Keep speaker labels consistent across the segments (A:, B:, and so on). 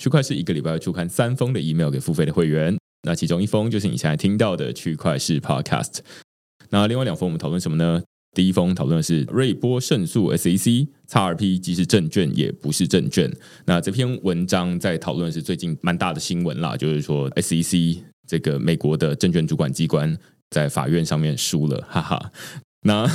A: 区块是一个礼拜要出刊三封的 email 给付费的会员，那其中一封就是你现在听到的区块式 podcast。那另外两封我们讨论什么呢？第一封讨论是瑞波胜诉 SEC 叉 R P 既是证券也不是证券。那这篇文章在讨论是最近蛮大的新闻啦，就是说 SEC 这个美国的证券主管机关在法院上面输了，哈哈。那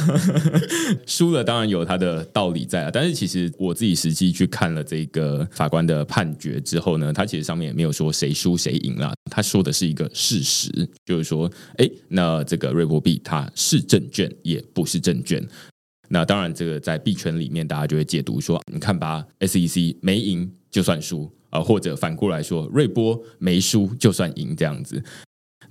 A: 输了当然有他的道理在啊，但是其实我自己实际去看了这个法官的判决之后呢，他其实上面也没有说谁输谁赢啦，他说的是一个事实，就是说，哎，那这个瑞波币它是证券也不是证券。那当然，这个在币圈里面大家就会解读说，你看吧，SEC 没赢就算输啊，或者反过来说，瑞波没输就算赢这样子。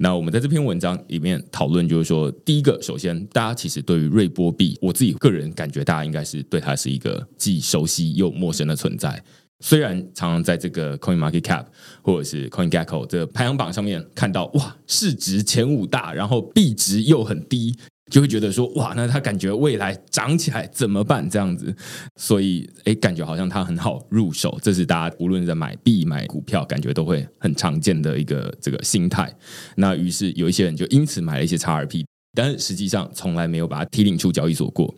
A: 那我们在这篇文章里面讨论，就是说，第一个，首先，大家其实对于瑞波币，我自己个人感觉，大家应该是对它是一个既熟悉又陌生的存在。虽然常常在这个 Coin Market Cap 或者是 Coin Gecko 这个排行榜上面看到，哇，市值前五大，然后币值又很低。就会觉得说哇，那他感觉未来涨起来怎么办？这样子，所以哎，感觉好像他很好入手。这是大家无论在买币、买股票，感觉都会很常见的一个这个心态。那于是有一些人就因此买了一些 XRP，但是实际上从来没有把它提领出交易所过。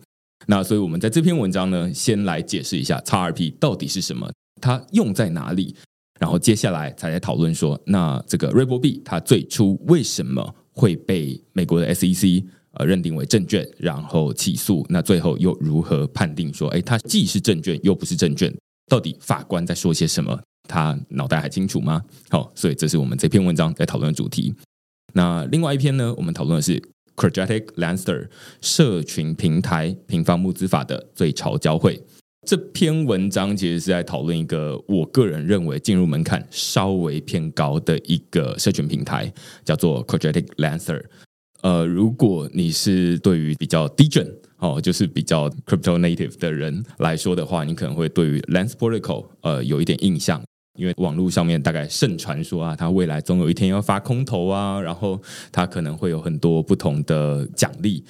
A: 那所以我们在这篇文章呢，先来解释一下 XRP 到底是什么，它用在哪里，然后接下来才来讨论说，那这个瑞波币它最初为什么会被美国的 SEC 呃，认定为证券，然后起诉，那最后又如何判定说，哎，它既是证券又不是证券？到底法官在说些什么？他脑袋还清楚吗？好，所以这是我们这篇文章在讨论的主题。那另外一篇呢，我们讨论的是 c r e d i t i c Lancer 社群平台平方募资法的最潮交汇。这篇文章其实是在讨论一个我个人认为进入门槛稍微偏高的一个社群平台，叫做 c r e d i t i c Lancer。呃，如果你是对于比较低准哦，就是比较 crypto native 的人来说的话，你可能会对于 Lance Protocol 呃有一点印象，因为网络上面大概盛传说啊，它未来总有一天要发空投啊，然后它可能会有很多不同的奖励，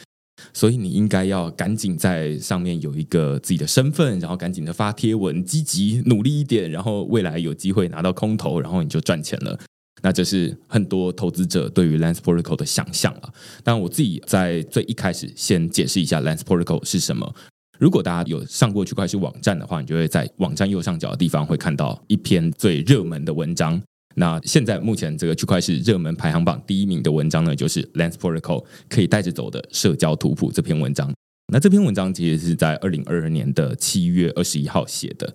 A: 所以你应该要赶紧在上面有一个自己的身份，然后赶紧的发贴文，积极努力一点，然后未来有机会拿到空投，然后你就赚钱了。那这是很多投资者对于 Lance Protocol 的想象啊。但我自己在最一开始先解释一下 Lance Protocol 是什么。如果大家有上过区块链网站的话，你就会在网站右上角的地方会看到一篇最热门的文章。那现在目前这个区块链热门排行榜第一名的文章呢，就是 Lance Protocol 可以带着走的社交图谱这篇文章。那这篇文章其实是在二零二二年的七月二十一号写的，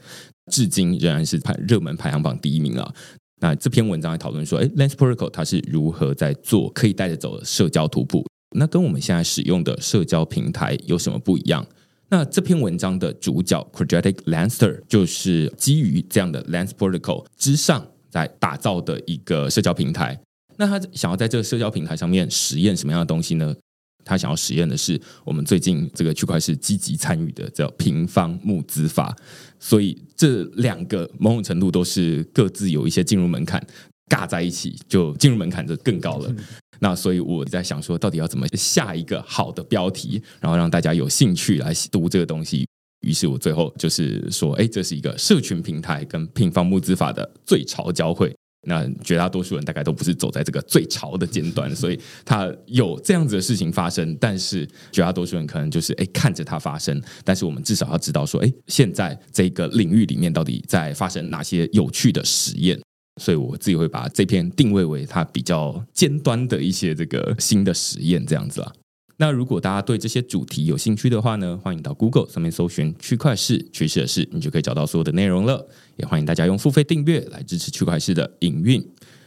A: 至今仍然是排热门排行榜第一名啊。那这篇文章来讨论说，哎，Lance Protocol 它是如何在做可以带着走的社交图谱？那跟我们现在使用的社交平台有什么不一样？那这篇文章的主角 Quadratic Lancer 就是基于这样的 Lance Protocol 之上在打造的一个社交平台。那他想要在这个社交平台上面实验什么样的东西呢？他想要实验的是我们最近这个区块是积极参与的叫平方募资法，所以这两个某种程度都是各自有一些进入门槛，尬在一起就进入门槛就更高了。那所以我在想说，到底要怎么下一个好的标题，然后让大家有兴趣来读这个东西？于是我最后就是说，哎，这是一个社群平台跟平方募资法的最潮交汇。那绝大多数人大概都不是走在这个最潮的尖端，所以他有这样子的事情发生，但是绝大多数人可能就是哎看着它发生，但是我们至少要知道说，哎，现在这个领域里面到底在发生哪些有趣的实验，所以我自己会把这篇定位为它比较尖端的一些这个新的实验这样子啊。那如果大家对这些主题有兴趣的话呢，欢迎到 Google 上面搜寻“区块市趋势的事”，你就可以找到所有的内容了。也欢迎大家用付费订阅来支持区块市的营运。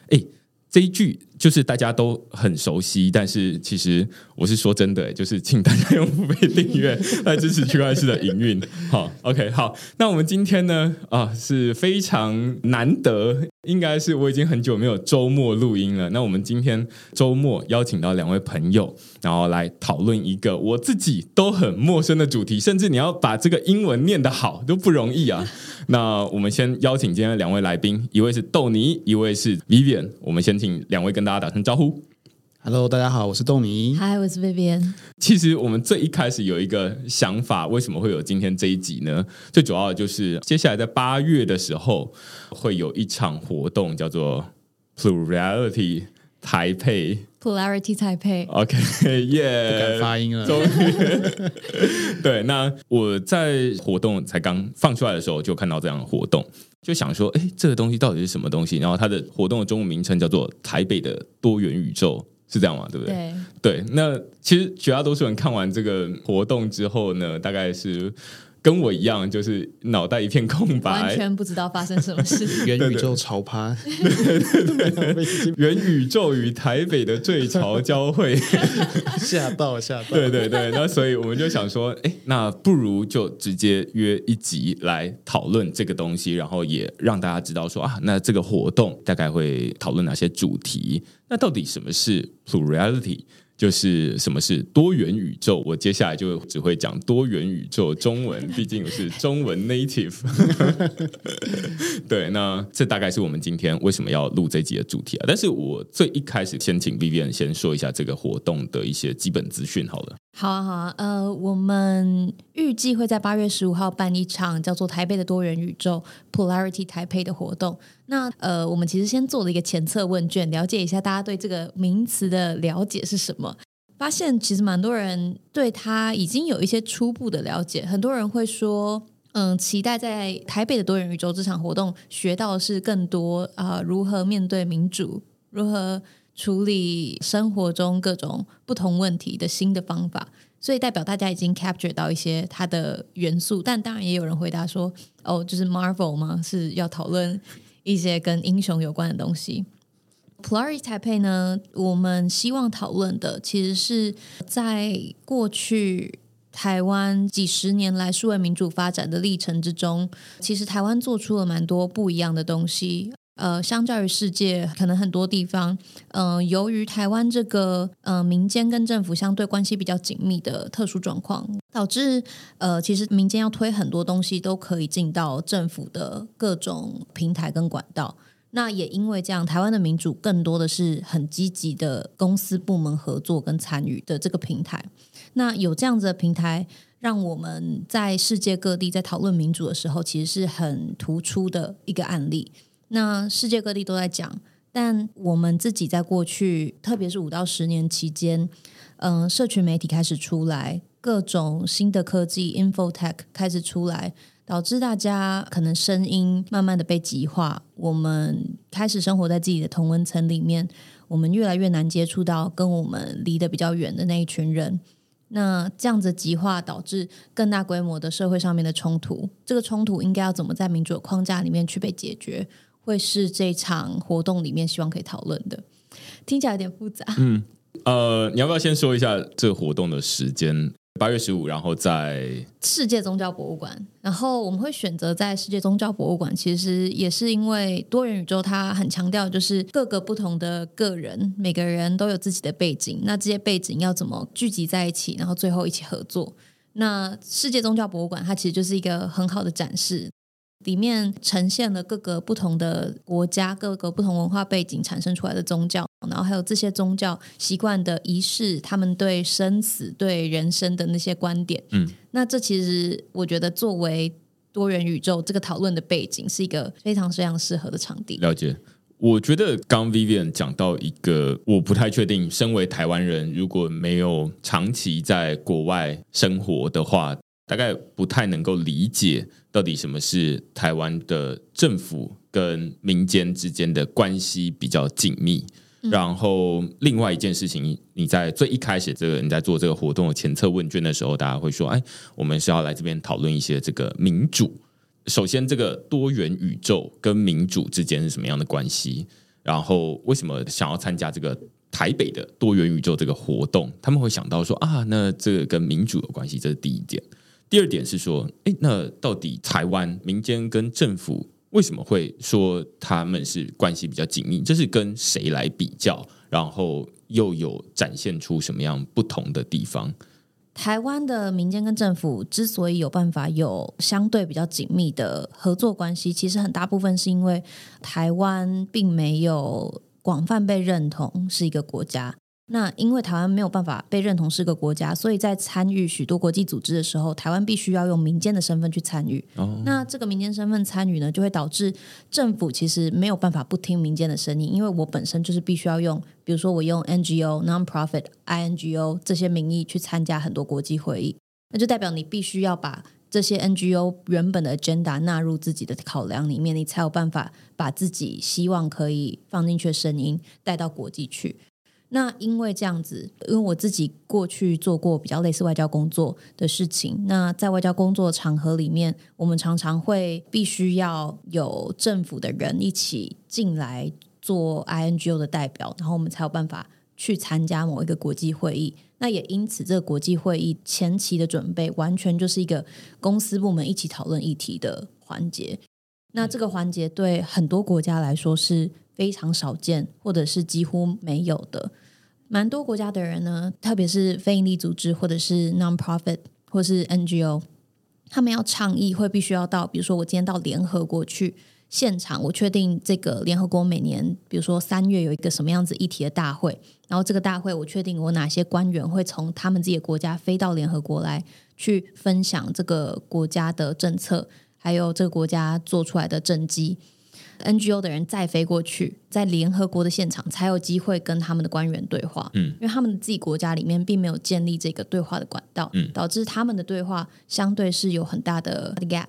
A: 哎，这一句。就是大家都很熟悉，但是其实我是说真的，就是请大家用付费订阅来支持区块链的营运。好，OK，好，那我们今天呢啊是非常难得，应该是我已经很久没有周末录音了。那我们今天周末邀请到两位朋友，然后来讨论一个我自己都很陌生的主题，甚至你要把这个英文念得好都不容易啊。那我们先邀请今天的两位来宾，一位是豆泥，一位是 Vivian。我们先请两位跟大家打声招呼。
B: Hello，大家好，我是豆米。
C: Hi，我是 Vivian。
A: 其实我们最一开始有一个想法，为什么会有今天这一集呢？最主要的就是接下来在八月的时候会有一场活动，叫做 Plurality 台配。
C: Polarity 台配。
A: OK，耶，
B: 不敢发音了。
A: 终于，对，那我在活动才刚放出来的时候，就看到这样的活动。就想说，哎，这个东西到底是什么东西？然后它的活动的中文名称叫做“台北的多元宇宙”，是这样吗？对不对？对。那其实绝大多数人看完这个活动之后呢，大概是。跟我一样，就是脑袋一片空白，
C: 完全不知道发生什么事。
B: 元宇宙潮趴，
A: 元宇宙与台北的最潮交汇，
B: 吓到吓到。
A: 对对对，那所以我们就想说，哎，那不如就直接约一集来讨论这个东西，然后也让大家知道说啊，那这个活动大概会讨论哪些主题？那到底什么是 plurality？就是什么是多元宇宙？我接下来就只会讲多元宇宙中文，毕竟我是中文 native。对，那这大概是我们今天为什么要录这集的主题啊。但是我最一开始先请 Vivian 先说一下这个活动的一些基本资讯，好了。
C: 好啊，好啊，呃，我们预计会在八月十五号办一场叫做台北的多元宇宙 Polarity 台北的活动。那呃，我们其实先做了一个前测问卷，了解一下大家对这个名词的了解是什么。发现其实蛮多人对他已经有一些初步的了解。很多人会说，嗯，期待在台北的多元宇宙这场活动学到的是更多啊，如何面对民主，如何。处理生活中各种不同问题的新的方法，所以代表大家已经 capture 到一些它的元素，但当然也有人回答说：“哦，就是 Marvel 吗？是要讨论一些跟英雄有关的东西。” Polarity Taipei 呢，我们希望讨论的其实是在过去台湾几十年来数位民主发展的历程之中，其实台湾做出了蛮多不一样的东西。呃，相较于世界，可能很多地方，嗯，由于台湾这个呃民间跟政府相对关系比较紧密的特殊状况，导致呃，其实民间要推很多东西都可以进到政府的各种平台跟管道。那也因为这样，台湾的民主更多的是很积极的公司部门合作跟参与的这个平台。那有这样子的平台，让我们在世界各地在讨论民主的时候，其实是很突出的一个案例。那世界各地都在讲，但我们自己在过去，特别是五到十年期间，嗯，社群媒体开始出来，各种新的科技 infotech 开始出来，导致大家可能声音慢慢的被极化，我们开始生活在自己的同温层里面，我们越来越难接触到跟我们离得比较远的那一群人。那这样子极化导致更大规模的社会上面的冲突，这个冲突应该要怎么在民主的框架里面去被解决？会是这场活动里面希望可以讨论的，听起来有点复杂。
A: 嗯，呃，你要不要先说一下这个活动的时间？八月十五，然后在
C: 世界宗教博物馆。然后我们会选择在世界宗教博物馆，其实也是因为多元宇宙它很强调就是各个不同的个人，每个人都有自己的背景，那这些背景要怎么聚集在一起，然后最后一起合作？那世界宗教博物馆它其实就是一个很好的展示。里面呈现了各个不同的国家、各个不同文化背景产生出来的宗教，然后还有这些宗教习惯的仪式，他们对生死、对人生的那些观点。
A: 嗯，
C: 那这其实我觉得作为多元宇宙这个讨论的背景，是一个非常非常适合的场地。
A: 了解。我觉得刚 Vivian 讲到一个，我不太确定，身为台湾人，如果没有长期在国外生活的话，大概不太能够理解到底什么是台湾的政府跟民间之间的关系比较紧密。然后另外一件事情，你在最一开始这个你在做这个活动的前测问卷的时候，大家会说：“哎，我们是要来这边讨论一些这个民主。”首先，这个多元宇宙跟民主之间是什么样的关系？然后，为什么想要参加这个台北的多元宇宙这个活动？他们会想到说啊，那这个跟民主有关系，这是第一点。第二点是说，哎，那到底台湾民间跟政府为什么会说他们是关系比较紧密？这是跟谁来比较？然后又有展现出什么样不同的地方？
C: 台湾的民间跟政府之所以有办法有相对比较紧密的合作关系，其实很大部分是因为台湾并没有广泛被认同是一个国家。那因为台湾没有办法被认同是个国家，所以在参与许多国际组织的时候，台湾必须要用民间的身份去参与。那这个民间身份参与呢，就会导致政府其实没有办法不听民间的声音，因为我本身就是必须要用，比如说我用 NGO、Non-profit、INGO 这些名义去参加很多国际会议，那就代表你必须要把这些 NGO 原本的 agenda 纳入自己的考量里面，你才有办法把自己希望可以放进去的声音带到国际去。那因为这样子，因为我自己过去做过比较类似外交工作的事情，那在外交工作场合里面，我们常常会必须要有政府的人一起进来做 INGO 的代表，然后我们才有办法去参加某一个国际会议。那也因此，这个国际会议前期的准备完全就是一个公司部门一起讨论议题的环节。那这个环节对很多国家来说是。非常少见，或者是几乎没有的。蛮多国家的人呢，特别是非营利组织，或者是 non-profit，或是 NGO，他们要倡议，会必须要到，比如说我今天到联合国去现场，我确定这个联合国每年，比如说三月有一个什么样子议题的大会，然后这个大会我确定我哪些官员会从他们自己的国家飞到联合国来，去分享这个国家的政策，还有这个国家做出来的政绩。NGO 的人再飞过去，在联合国的现场才有机会跟他们的官员对话。嗯，因为他们自己国家里面并没有建立这个对话的管道，嗯，导致他们的对话相对是有很大的 gap。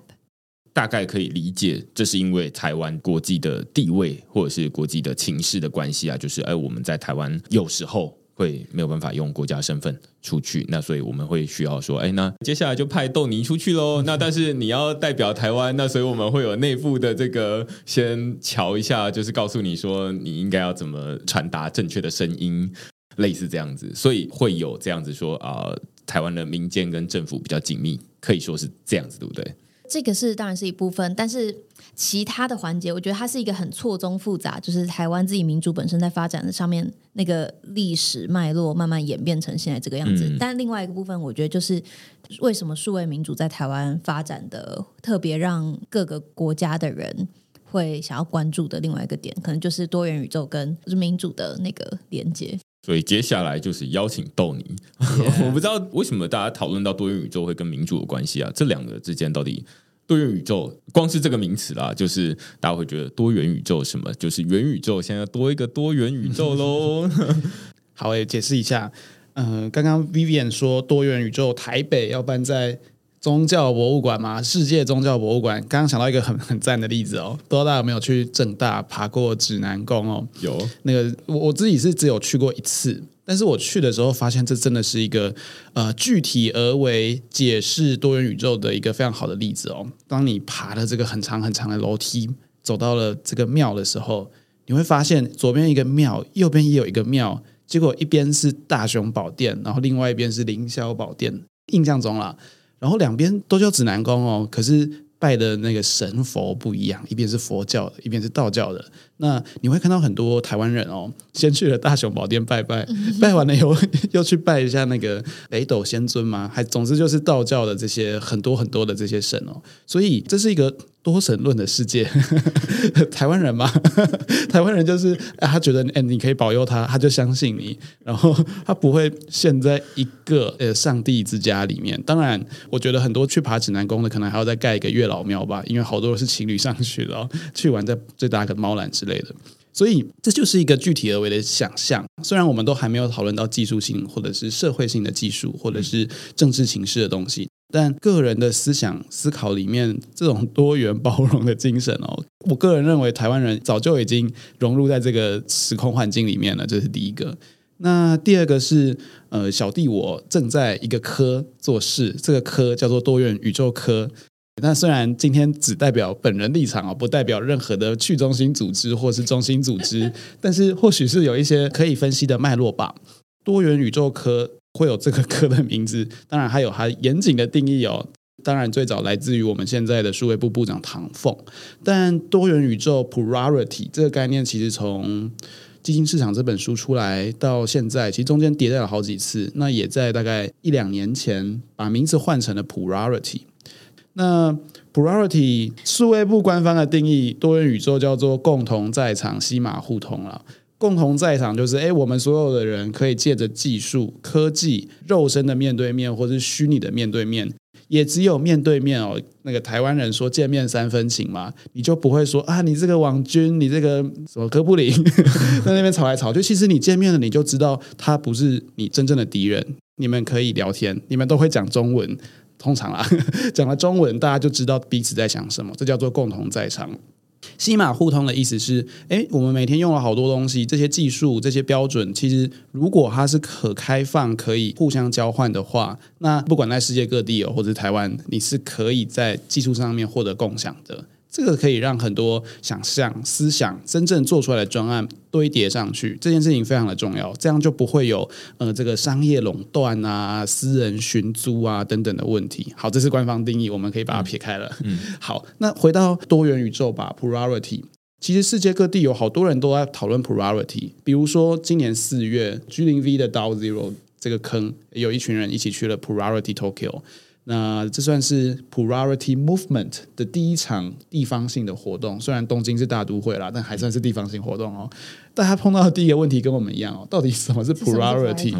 A: 大概可以理解，这是因为台湾国际的地位或者是国际的情势的关系啊，就是哎，我们在台湾有时候。会没有办法用国家身份出去，那所以我们会需要说，哎，那接下来就派豆泥出去喽。那但是你要代表台湾，那所以我们会有内部的这个先瞧一下，就是告诉你说你应该要怎么传达正确的声音，类似这样子。所以会有这样子说啊，台湾的民间跟政府比较紧密，可以说是这样子，对不对？
C: 这个是当然是一部分，但是其他的环节，我觉得它是一个很错综复杂，就是台湾自己民主本身在发展的上面那个历史脉络慢慢演变成现在这个样子。但另外一个部分，我觉得就是为什么数位民主在台湾发展的特别让各个国家的人会想要关注的另外一个点，可能就是多元宇宙跟民主的那个连接。
A: 所以接下来就是邀请豆泥，我不知道为什么大家讨论到多元宇宙会跟民主有关系啊？这两个之间到底多元宇宙光是这个名词啦，就是大家会觉得多元宇宙什么？就是元宇宙现在多一个多元宇宙喽。
B: 好，我解释一下。嗯，刚刚 Vivian 说多元宇宙台北要搬在。宗教博物馆嘛，世界宗教博物馆。刚刚想到一个很很赞的例子哦，不知道大家有没有去正大爬过指南宫哦？
A: 有。
B: 那个我我自己是只有去过一次，但是我去的时候发现，这真的是一个呃具体而为解释多元宇宙的一个非常好的例子哦。当你爬了这个很长很长的楼梯，走到了这个庙的时候，你会发现左边一个庙，右边也有一个庙，结果一边是大雄宝殿，然后另外一边是凌霄宝殿。印象中啦。然后两边都叫指南宫哦，可是拜的那个神佛不一样，一边是佛教的，一边是道教的。那你会看到很多台湾人哦，先去了大雄宝殿拜拜，拜完了以后 又去拜一下那个北斗仙尊嘛，还总之就是道教的这些很多很多的这些神哦。所以这是一个多神论的世界，台湾人嘛，台湾人就是他觉得哎，你可以保佑他，他就相信你，然后他不会陷在一个呃上帝之家里面。当然，我觉得很多去爬指南宫的，可能还要再盖一个月老庙吧，因为好多是情侣上去了，去完再再搭个猫缆之类的。所以这就是一个具体而为的想象。虽然我们都还没有讨论到技术性或者是社会性的技术，或者是政治情势的东西。但个人的思想思考里面，这种多元包容的精神哦，我个人认为台湾人早就已经融入在这个时空环境里面了。这是第一个。那第二个是，呃，小弟我正在一个科做事，这个科叫做多元宇宙科。那虽然今天只代表本人立场哦，不代表任何的去中心组织或是中心组织，但是或许是有一些可以分析的脉络吧。多元宇宙科。会有这个科的名字，当然还有它严谨的定义哦。当然最早来自于我们现在的数位部部长唐凤。但多元宇宙 （plurality） 这个概念，其实从《基金市场》这本书出来到现在，其实中间迭代了好几次。那也在大概一两年前把名字换成了 plurality。那 Priority 数位部官方的定义，多元宇宙叫做共同在场、西马互通了。共同在场就是，哎，我们所有的人可以借着技术、科技、肉身的面对面，或是虚拟的面对面，也只有面对面哦。那个台湾人说见面三分情嘛，你就不会说啊，你这个网军，你这个什么哥布林，在那边吵来吵去。其实你见面了，你就知道他不是你真正的敌人。你们可以聊天，你们都会讲中文，通常啊，讲了中文，大家就知道彼此在想什么。这叫做共同在场。西马互通的意思是，哎，我们每天用了好多东西，这些技术、这些标准，其实如果它是可开放、可以互相交换的话，那不管在世界各地哦，或者台湾，你是可以在技术上面获得共享的。这个可以让很多想象、思想真正做出来的专案堆叠上去，这件事情非常的重要，这样就不会有呃这个商业垄断啊、私人寻租啊等等的问题。好，这是官方定义，我们可以把它撇开了。嗯，好，那回到多元宇宙吧，plurality。其实世界各地有好多人都在讨论 plurality，比如说今年四月，G 零 V 的 DAO Zero 这个坑，有一群人一起去了 plurality Tokyo。那这算是 Plurality Movement 的第一场地方性的活动，虽然东京是大都会啦，但还算是地方性活动哦。大家碰到的第一个问题跟我们一样哦，到底什么是 Plurality？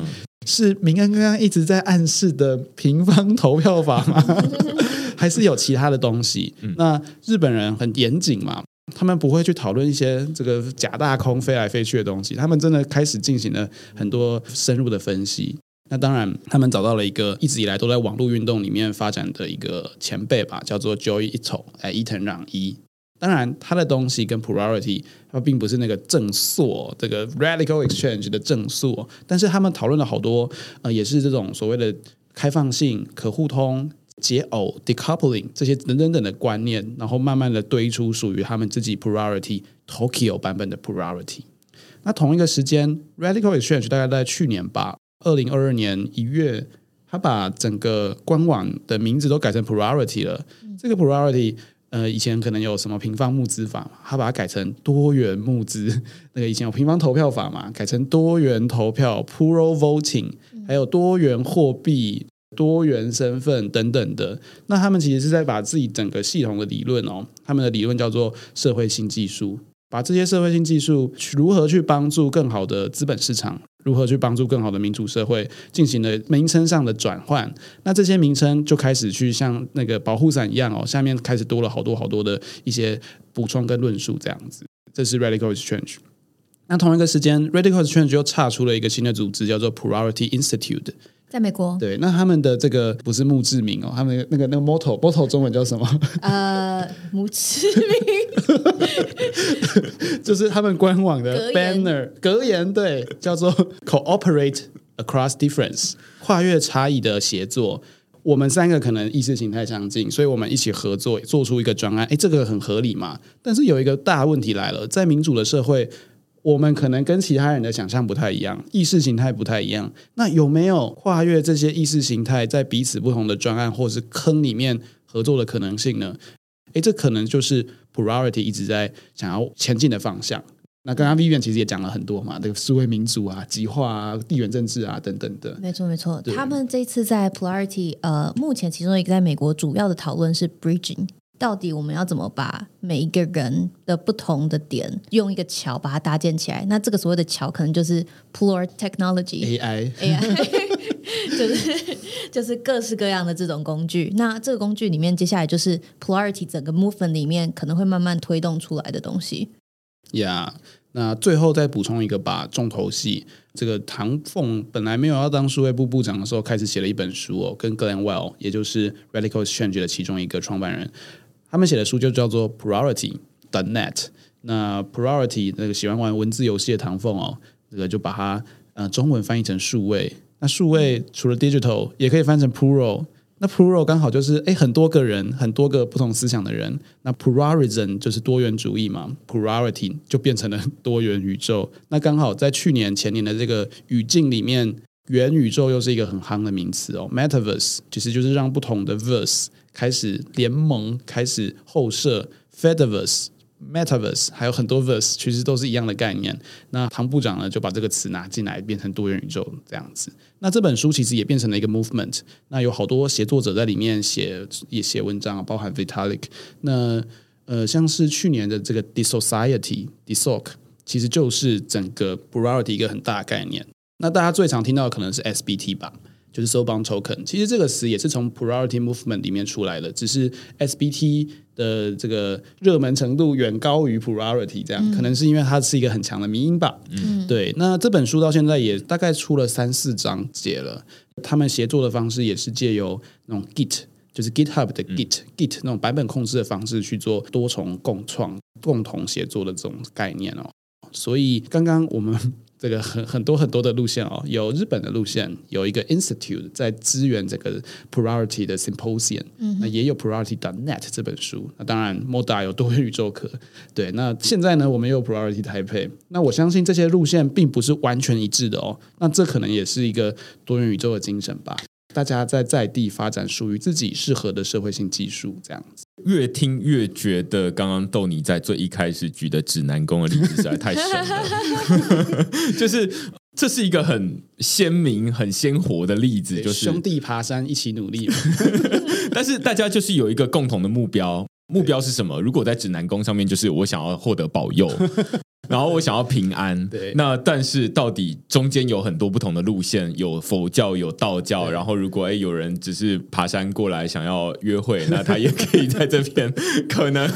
B: 是明恩刚刚一直在暗示的平方投票法吗？还是有其他的东西？那日本人很严谨嘛，他们不会去讨论一些这个假大空飞来飞去的东西，他们真的开始进行了很多深入的分析。那当然，他们找到了一个一直以来都在网络运动里面发展的一个前辈吧，叫做 Joey Ito，哎，伊藤朗一。当然，他的东西跟 Plurality，它并不是那个正数，这个 Radical Exchange 的正数，但是他们讨论了好多，呃，也是这种所谓的开放性、可互通、解耦 （decoupling） 这些等等等的观念，然后慢慢的堆出属于他们自己 Plurality Tokyo 版本的 Plurality。那同一个时间，Radical Exchange 大概在去年吧。二零二二年一月，他把整个官网的名字都改成 Plurality 了。这个 Priority，呃，以前可能有什么平方募资法嘛，他把它改成多元募资。那个以前有平方投票法嘛，改成多元投票 （Plural Voting），还有多元货币、多元身份等等的。那他们其实是在把自己整个系统的理论哦，他们的理论叫做社会新技术，把这些社会性技术如何去帮助更好的资本市场。如何去帮助更好的民主社会进行了名称上的转换？那这些名称就开始去像那个保护伞一样哦，下面开始多了好多好多的一些补充跟论述，这样子。这是 Radical Exchange。那同一个时间，Radical Exchange 又差出了一个新的组织，叫做 Priority Institute。
C: 在美国，
B: 对，那他们的这个不是墓志铭哦，他们那个那个 motto，motto 中文叫什么？
C: 呃，墓志铭，
B: 就是他们官网的 banner 格言，对，叫做 cooperate across difference，跨越差异的协作。我们三个可能意识形态相近，所以我们一起合作做出一个专案，哎，这个很合理嘛？但是有一个大问题来了，在民主的社会。我们可能跟其他人的想象不太一样，意识形态不太一样。那有没有跨越这些意识形态，在彼此不同的专案或是坑里面合作的可能性呢？诶，这可能就是 Plurality 一直在想要前进的方向。那刚刚 Vivian 其实也讲了很多嘛，这个思维民主啊、极化啊、地缘政治啊等等的。
C: 没错，没错。他们这次在 Plurality，呃，目前其中一个在美国主要的讨论是 Bridging。到底我们要怎么把每一个人的不同的点用一个桥把它搭建起来？那这个所谓的桥，可能就是 Plur Technology
B: AI
C: AI，就是就是各式各样的这种工具。那这个工具里面，接下来就是 Plurality 整个 movement 里面可能会慢慢推动出来的东西。
B: 呀那最后再补充一个吧，重头戏。这个唐凤本来没有要当数位部部长的时候，开始写了一本书哦，跟 Glenn Well，也就是 Radical Exchange 的其中一个创办人，他们写的书就叫做 Priority 的 Net。那 Priority 那个喜欢玩文字游戏的唐凤哦，这个就把它呃中文翻译成数位。那数位除了 digital，也可以翻成 plural。那 plural 刚好就是诶很多个人，很多个不同思想的人。那 pluralism 就是多元主义嘛，plurality 就变成了多元宇宙。那刚好在去年前年的这个语境里面，元宇宙又是一个很夯的名词哦。Metaverse 其实就是让不同的 verse 开始联盟，开始后设 Fediverse。Metaverse 还有很多 verse，其实都是一样的概念。那唐部长呢，就把这个词拿进来，变成多元宇宙这样子。那这本书其实也变成了一个 movement。那有好多写作者在里面写也写文章，包含 Vitalik。那呃，像是去年的这个 Dissociety Dissoc，其实就是整个 brality 一个很大的概念。那大家最常听到的可能是 SBT 吧，就是 Soulbound Token。其实这个词也是从 Priority movement 里面出来的，只是 SBT 的这个热门程度远高于 Priority，这样、可能是因为它是一个很强的迷因吧。嗯，对。那这本书到现在也大概出了三四章节了。他们协作的方式也是借由那种 Git，就是 GitHub 的 Git、Git 那种版本控制的方式去做多重共创、共同协作的这种概念哦。所以刚刚我们这个很很多很多的路线哦，有日本的路线，有一个 institute 在支援这个 Priority 的 symposium，那也有 Priority net 这本书。那当然 Moda 有多元宇宙课，对。那现在呢，我们又有 Priority 台北。那我相信这些路线并不是完全一致的哦。那这可能也是一个多元宇宙的精神吧。大家在在地发展属于自己适合的社会性技术，这样子。
A: 越听越觉得刚刚豆你在最一开始举的指南宫的例子实在太神了，就是这是一个很鲜明、很鲜活的例子，就是
B: 兄弟爬山一起努力。
A: 但是大家就是有一个共同的目标，目标是什么？如果在指南宫上面，就是我想要获得保佑。然后我想要平安，
B: 对。
A: 那但是到底中间有很多不同的路线，有佛教，有道教。然后如果哎有人只是爬山过来想要约会，那他也可以在这边可能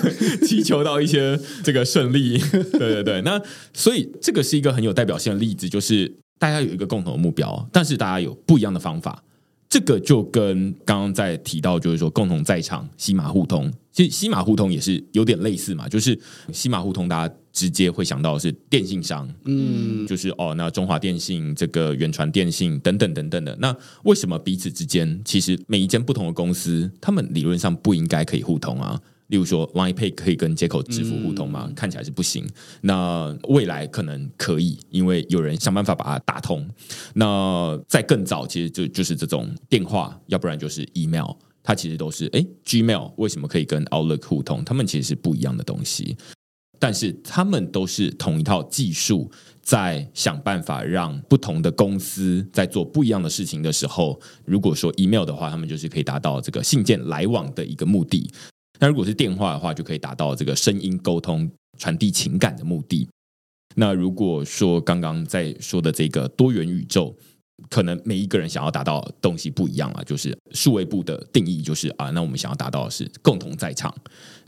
A: 祈求到一些这个胜利。对对对，那所以这个是一个很有代表性的例子，就是大家有一个共同的目标，但是大家有不一样的方法。这个就跟刚刚在提到，就是说共同在场西马互通，其实西马互通也是有点类似嘛，就是西马互通，大家直接会想到的是电信商，嗯，就是哦，那中华电信、这个远传电信等等等等的，那为什么彼此之间其实每一间不同的公司，他们理论上不应该可以互通啊？例如说，Line Pay 可以跟接口支付互通吗？看起来是不行。那未来可能可以，因为有人想办法把它打通。那在更早，其实就就是这种电话，要不然就是 email，它其实都是哎，Gmail 为什么可以跟 Outlook 互通？它们其实是不一样的东西，但是他们都是同一套技术，在想办法让不同的公司在做不一样的事情的时候，如果说 email 的话，他们就是可以达到这个信件来往的一个目的。那如果是电话的话，就可以达到这个声音沟通、传递情感的目的。那如果说刚刚在说的这个多元宇宙，可能每一个人想要达到东西不一样啊。就是数位部的定义就是啊，那我们想要达到的是共同在场、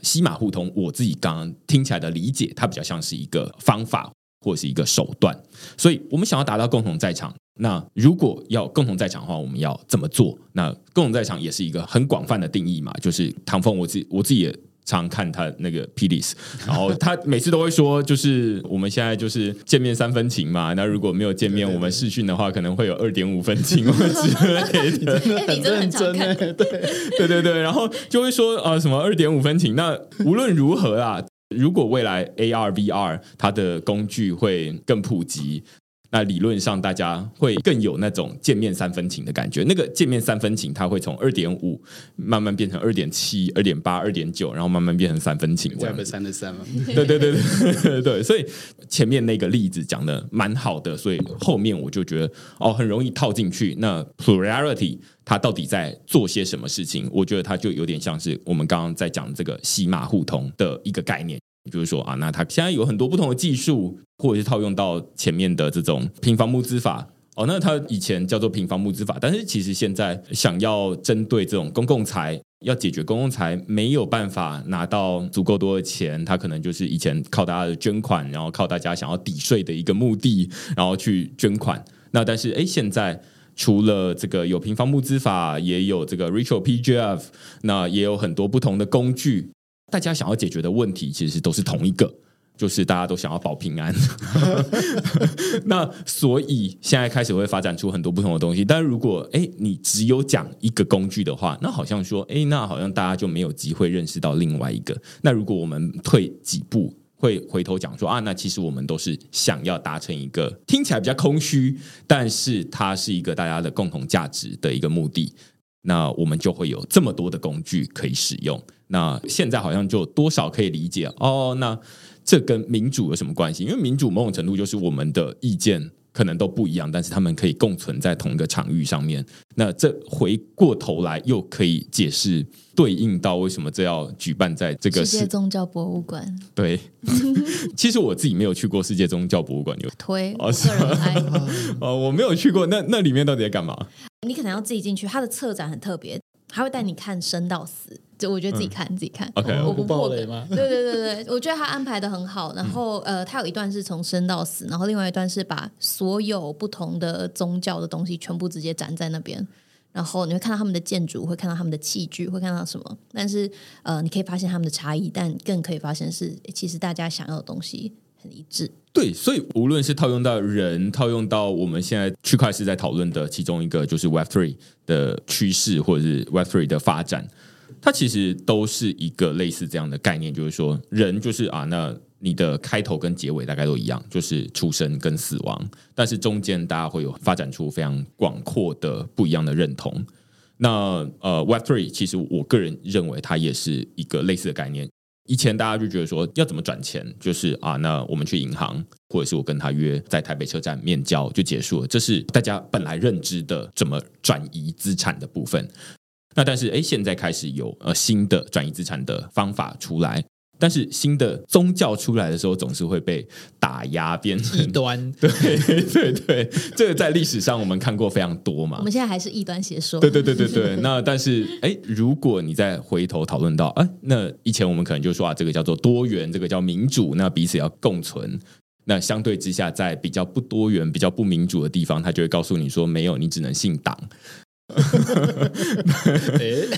A: 西马互通。我自己刚刚听起来的理解，它比较像是一个方法或者是一个手段。所以我们想要达到共同在场。那如果要共同在场的话，我们要怎么做？那共同在场也是一个很广泛的定义嘛。就是唐凤，我自我自己也常看他那个 p d s 然后他每次都会说，就是我们现在就是见面三分情嘛。那如果没有见面，我们视讯的话，可能会有二点五分情之类的。
C: 你真的很常看，
B: 对
A: 对对对，然后就会说啊，什么二点五分情。那无论如何啊，如果未来 AR VR 它的工具会更普及。那理论上大家会更有那种见面三分情的感觉。那个见面三分情，它会从二点五慢慢变成二点七、二点八、二点九，然后慢慢变成三分情这样
B: 三的三嘛，
A: 对对对对对对，所以前面那个例子讲的蛮好的，所以后面我就觉得哦，很容易套进去。那 plurality 它到底在做些什么事情？我觉得它就有点像是我们刚刚在讲这个西马互通的一个概念，就是说啊，那它现在有很多不同的技术，或者是套用到前面的这种平方募资法。哦，那它以前叫做平方募资法，但是其实现在想要针对这种公共财，要解决公共财没有办法拿到足够多的钱，它可能就是以前靠大家的捐款，然后靠大家想要抵税的一个目的，然后去捐款。那但是哎，现在除了这个有平方募资法，也有这个 Rachel PGF，那也有很多不同的工具，大家想要解决的问题其实都是同一个。就是大家都想要保平安，那所以现在开始会发展出很多不同的东西。但如果哎，你只有讲一个工具的话，那好像说哎，那好像大家就没有机会认识到另外一个。那如果我们退几步，会回头讲说啊，那其实我们都是想要达成一个听起来比较空虚，但是它是一个大家的共同价值的一个目的。那我们就会有这么多的工具可以使用。那现在好像就多少可以理解哦，那。这跟民主有什么关系？因为民主某种程度就是我们的意见可能都不一样，但是他们可以共存在同一个场域上面。那这回过头来又可以解释对应到为什么这要举办在这个
C: 世界宗教博物馆？
A: 对，其实我自己没有去过世界宗教博物馆，有
C: 推哦个人拍
A: 哦，我没有去过。那那里面到底在干嘛？
C: 你可能要自己进去，它的策展很特别，他会带你看生到死。就我觉得自己看自己看
A: ，OK，
B: 我不爆雷吗？
C: 对对对对，我觉得他安排的很好。然后呃，他有一段是从生到死，然后另外一段是把所有不同的宗教的东西全部直接展在那边。然后你会看到他们的建筑，会看到他们的器具，会看到什么？但是呃，你可以发现他们的差异，但更可以发现是其实大家想要的东西很一致。
A: 对，所以无论是套用到人，套用到我们现在区块是在讨论的其中一个，就是 Web Three 的趋势，或者是 Web Three 的发展。它其实都是一个类似这样的概念，就是说，人就是啊，那你的开头跟结尾大概都一样，就是出生跟死亡，但是中间大家会有发展出非常广阔的不一样的认同。那呃，Web Three 其实我个人认为它也是一个类似的概念。以前大家就觉得说要怎么转钱，就是啊，那我们去银行，或者是我跟他约在台北车站面交就结束了，这是大家本来认知的怎么转移资产的部分。那但是哎，现在开始有呃新的转移资产的方法出来，但是新的宗教出来的时候，总是会被打压变成
B: 异端。
A: 对对对，这个在历史上我们看过非常多嘛。
C: 我们现在还是异端邪说。
A: 对对对对对。那但是哎，如果你再回头讨论到哎，那以前我们可能就说啊，这个叫做多元，这个叫民主，那彼此要共存。那相对之下，在比较不多元、比较不民主的地方，他就会告诉你说，没有，你只能信党。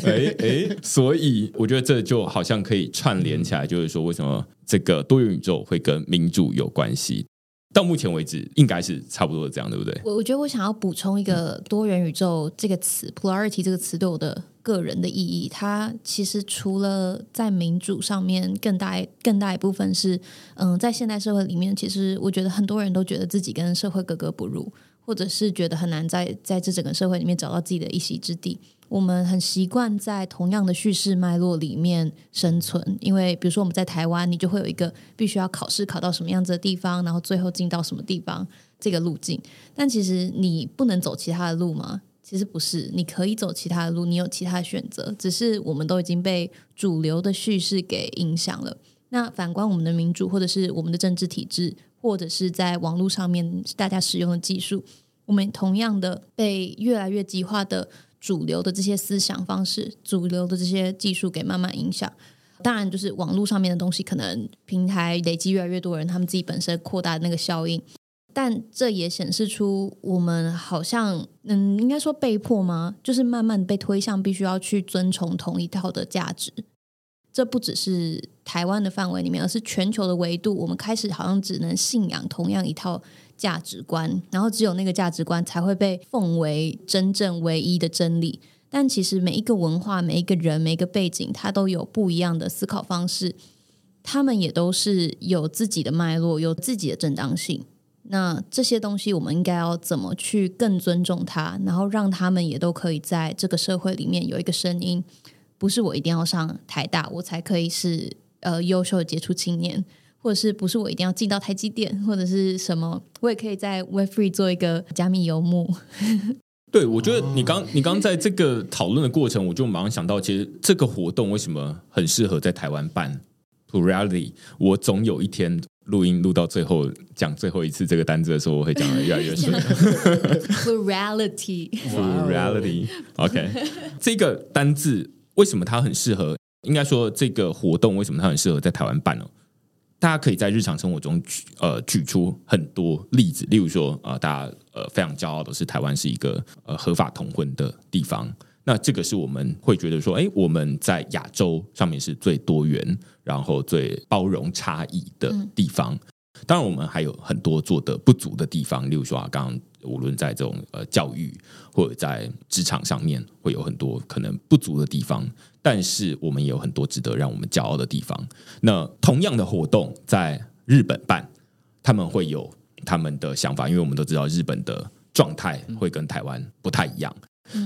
A: 哎哎！所以我觉得这就好像可以串联起来，就是说为什么这个多元宇宙会跟民主有关系？到目前为止，应该是差不多这样，对不对？
C: 我我觉得我想要补充一个多元宇宙这个词，polarity 这个词对我的个人的意义，它其实除了在民主上面更大更大一部分是，嗯，在现代社会里面，其实我觉得很多人都觉得自己跟社会格格不入。或者是觉得很难在在这整个社会里面找到自己的一席之地。我们很习惯在同样的叙事脉络里面生存，因为比如说我们在台湾，你就会有一个必须要考试考到什么样子的地方，然后最后进到什么地方这个路径。但其实你不能走其他的路吗？其实不是，你可以走其他的路，你有其他选择，只是我们都已经被主流的叙事给影响了。那反观我们的民主，或者是我们的政治体制。或者是在网络上面大家使用的技术，我们同样的被越来越极化的主流的这些思想方式、主流的这些技术给慢慢影响。当然，就是网络上面的东西，可能平台累积越来越多人，他们自己本身扩大的那个效应。但这也显示出我们好像，嗯，应该说被迫吗？就是慢慢被推向必须要去遵从同一套的价值。这不只是台湾的范围里面，而是全球的维度。我们开始好像只能信仰同样一套价值观，然后只有那个价值观才会被奉为真正唯一的真理。但其实每一个文化、每一个人、每一个背景，它都有不一样的思考方式，他们也都是有自己的脉络、有自己的正当性。那这些东西我们应该要怎么去更尊重他，然后让他们也都可以在这个社会里面有一个声音，不是我一定要上台大我才可以是呃优秀的杰出青年，或者是不是我一定要进到台积电或者是什么，我也可以在 Web Free 做一个加密游牧。
A: 对，我觉得你刚你刚在这个讨论的过程，我就马上想到，其实这个活动为什么很适合在台湾办？Plurality，我总有一天。录音录到最后讲最后一次这个单字的时候，我会讲的越来越顺。
C: Plurality，Plurality，OK，
A: 这个单字为什么它很适合？应该说这个活动为什么它很适合在台湾办呢？大家可以在日常生活中举呃举出很多例子，例如说呃大家呃非常骄傲的是台湾是一个呃合法同婚的地方。那这个是我们会觉得说，哎，我们在亚洲上面是最多元，然后最包容差异的地方。当然，我们还有很多做的不足的地方，例如说啊，刚刚无论在这种呃教育或者在职场上面，会有很多可能不足的地方。但是，我们也有很多值得让我们骄傲的地方。那同样的活动在日本办，他们会有他们的想法，因为我们都知道日本的状态会跟台湾不太一样。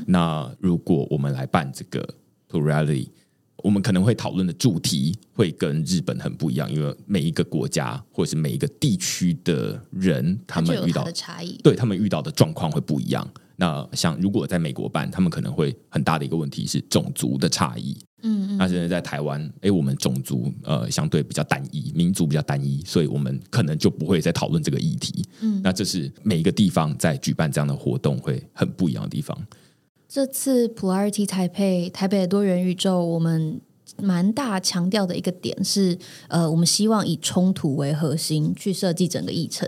A: 那如果我们来办这个 Plurality，我们可能会讨论的主题会跟日本很不一样，因为每一个国家或者是每一个地区的人，他们遇到
C: 的差异，
A: 对他们遇到的状况会不一样。那像如果在美国办，他们可能会很大的一个问题是种族的差异。嗯嗯，那现在在台湾，哎，我们种族呃相对比较单一，民族比较单一，所以我们可能就不会再讨论这个议题。嗯，那这是每一个地方在举办这样的活动会很不一样的地方。
C: 这次 Polarity 台北台北的多元宇宙，我们蛮大强调的一个点是，呃，我们希望以冲突为核心去设计整个议程。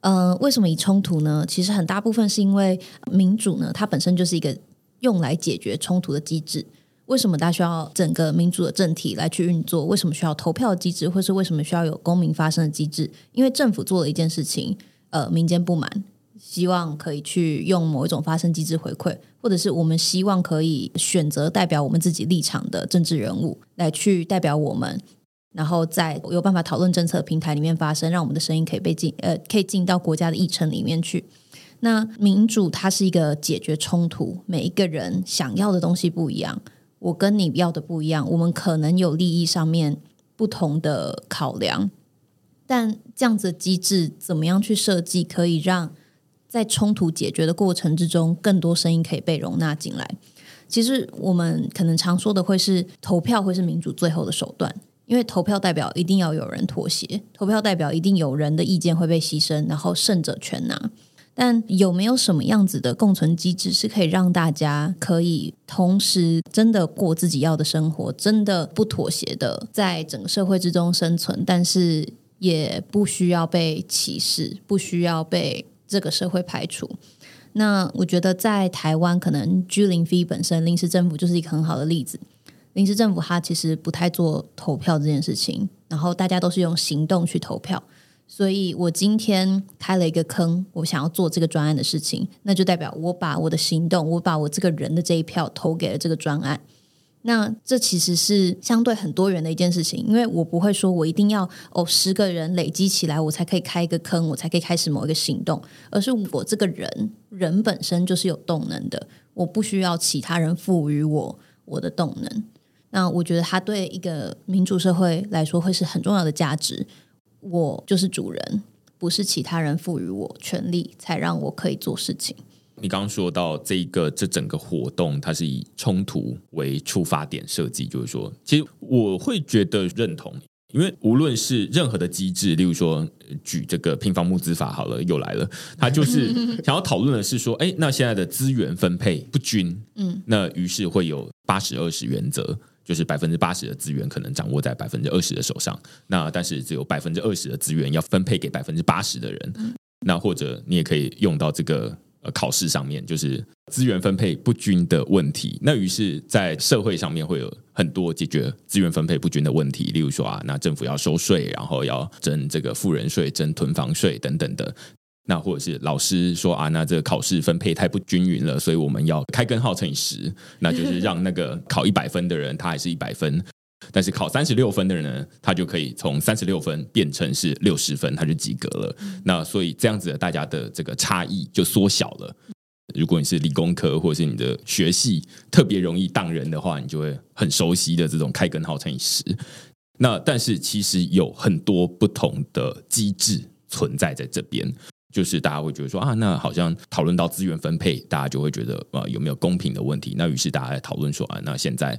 C: 呃，为什么以冲突呢？其实很大部分是因为民主呢，它本身就是一个用来解决冲突的机制。为什么大家需要整个民主的政体来去运作？为什么需要投票机制，或是为什么需要有公民发声的机制？因为政府做了一件事情，呃，民间不满。希望可以去用某一种发声机制回馈，或者是我们希望可以选择代表我们自己立场的政治人物来去代表我们，然后在有办法讨论政策平台里面发声，让我们的声音可以被进呃可以进到国家的议程里面去。那民主它是一个解决冲突，每一个人想要的东西不一样，我跟你要的不一样，我们可能有利益上面不同的考量，但这样子机制怎么样去设计，可以让在冲突解决的过程之中，更多声音可以被容纳进来。其实我们可能常说的会是投票会是民主最后的手段，因为投票代表一定要有人妥协，投票代表一定有人的意见会被牺牲，然后胜者全拿。但有没有什么样子的共存机制是可以让大家可以同时真的过自己要的生活，真的不妥协的在整个社会之中生存，但是也不需要被歧视，不需要被。这个社会排除，那我觉得在台湾可能居零飞本身临时政府就是一个很好的例子。临时政府它其实不太做投票这件事情，然后大家都是用行动去投票。所以我今天开了一个坑，我想要做这个专案的事情，那就代表我把我的行动，我把我这个人的这一票投给了这个专案。那这其实是相对很多元的一件事情，因为我不会说我一定要哦十个人累积起来，我才可以开一个坑，我才可以开始某一个行动，而是我这个人人本身就是有动能的，我不需要其他人赋予我我的动能。那我觉得它对一个民主社会来说会是很重要的价值。我就是主人，不是其他人赋予我权利才让我可以做事情。
A: 你刚刚说到这一个这整个活动，它是以冲突为出发点设计，就是说，其实我会觉得认同，因为无论是任何的机制，例如说举这个平方募资法好了，又来了，它就是想要讨论的是说，哎，那现在的资源分配不均，嗯，那于是会有八十二十原则，就是百分之八十的资源可能掌握在百分之二十的手上，那但是只有百分之二十的资源要分配给百分之八十的人，那或者你也可以用到这个。考试上面就是资源分配不均的问题，那于是，在社会上面会有很多解决资源分配不均的问题，例如说啊，那政府要收税，然后要征这个富人税、征囤房税等等的，那或者是老师说啊，那这个考试分配太不均匀了，所以我们要开根号乘以十，那就是让那个考一百分的人他还是一百分。但是考三十六分的人呢，他就可以从三十六分变成是六十分，他就及格了。那所以这样子大家的这个差异就缩小了。如果你是理工科或者是你的学系特别容易当人的话，你就会很熟悉的这种开根号乘以十。那但是其实有很多不同的机制存在在这边，就是大家会觉得说啊，那好像讨论到资源分配，大家就会觉得啊有没有公平的问题？那于是大家在讨论说啊，那现在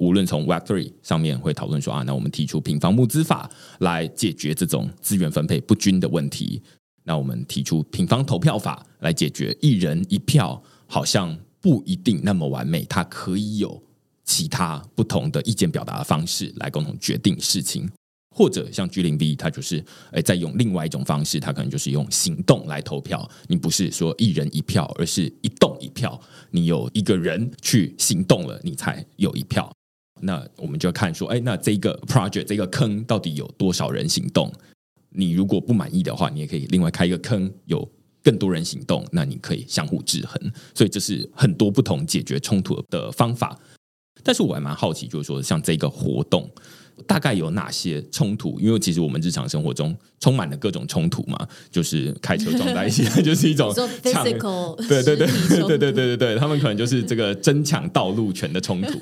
A: 无论从 Web Three 上面会讨论说啊，那我们提出平方募资法来解决这种资源分配不均的问题。那我们提出平方投票法来解决一人一票，好像不一定那么完美，它可以有其他不同的意见表达的方式来共同决定事情，或者像 G 零 B，它就是诶，在用另外一种方式，它可能就是用行动来投票。你不是说一人一票，而是一动一票，你有一个人去行动了，你才有一票。那我们就要看说，哎，那这个 project 这个坑到底有多少人行动？你如果不满意的话，你也可以另外开一个坑，有更多人行动，那你可以相互制衡。所以这是很多不同解决冲突的方法。但是我还蛮好奇，就是说像这个活动大概有哪些冲突？因为其实我们日常生活中充满了各种冲突嘛，就是开车撞在一起，就是一种对对对对对对对对，他们可能就是这个争抢道路权的冲突。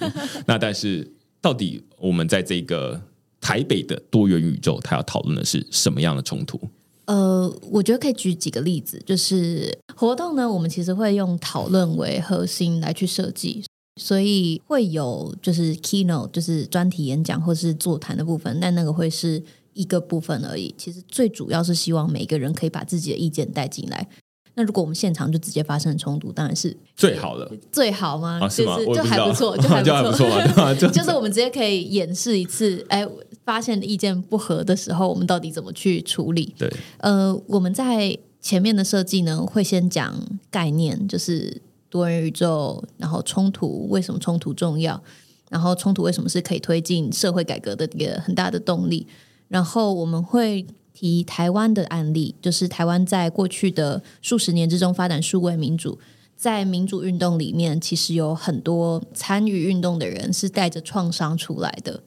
A: 那但是到底我们在这个台北的多元宇宙，它要讨论的是什么样的冲突？
C: 呃，我觉得可以举几个例子，就是活动呢，我们其实会用讨论为核心来去设计，所以会有就是 keynote，就是专题演讲或是座谈的部分，但那个会是一个部分而已。其实最主要是希望每个人可以把自己的意见带进来。那如果我们现场就直接发生冲突，当然是
A: 最好了
C: 最好吗？
A: 啊？是吗？
C: 就 还不错，就还
A: 不错？就
C: 就是我们直接可以演示一次，哎，发现意见不合的时候，我们到底怎么去处理？
A: 对，
C: 呃，我们在前面的设计呢，会先讲概念，就是多元宇宙，然后冲突为什么冲突重要，然后冲突为什么是可以推进社会改革的一个很大的动力，然后我们会。提台湾的案例，就是台湾在过去的数十年之中发展数位民主，在民主运动里面，其实有很多参与运动的人是带着创伤出来的。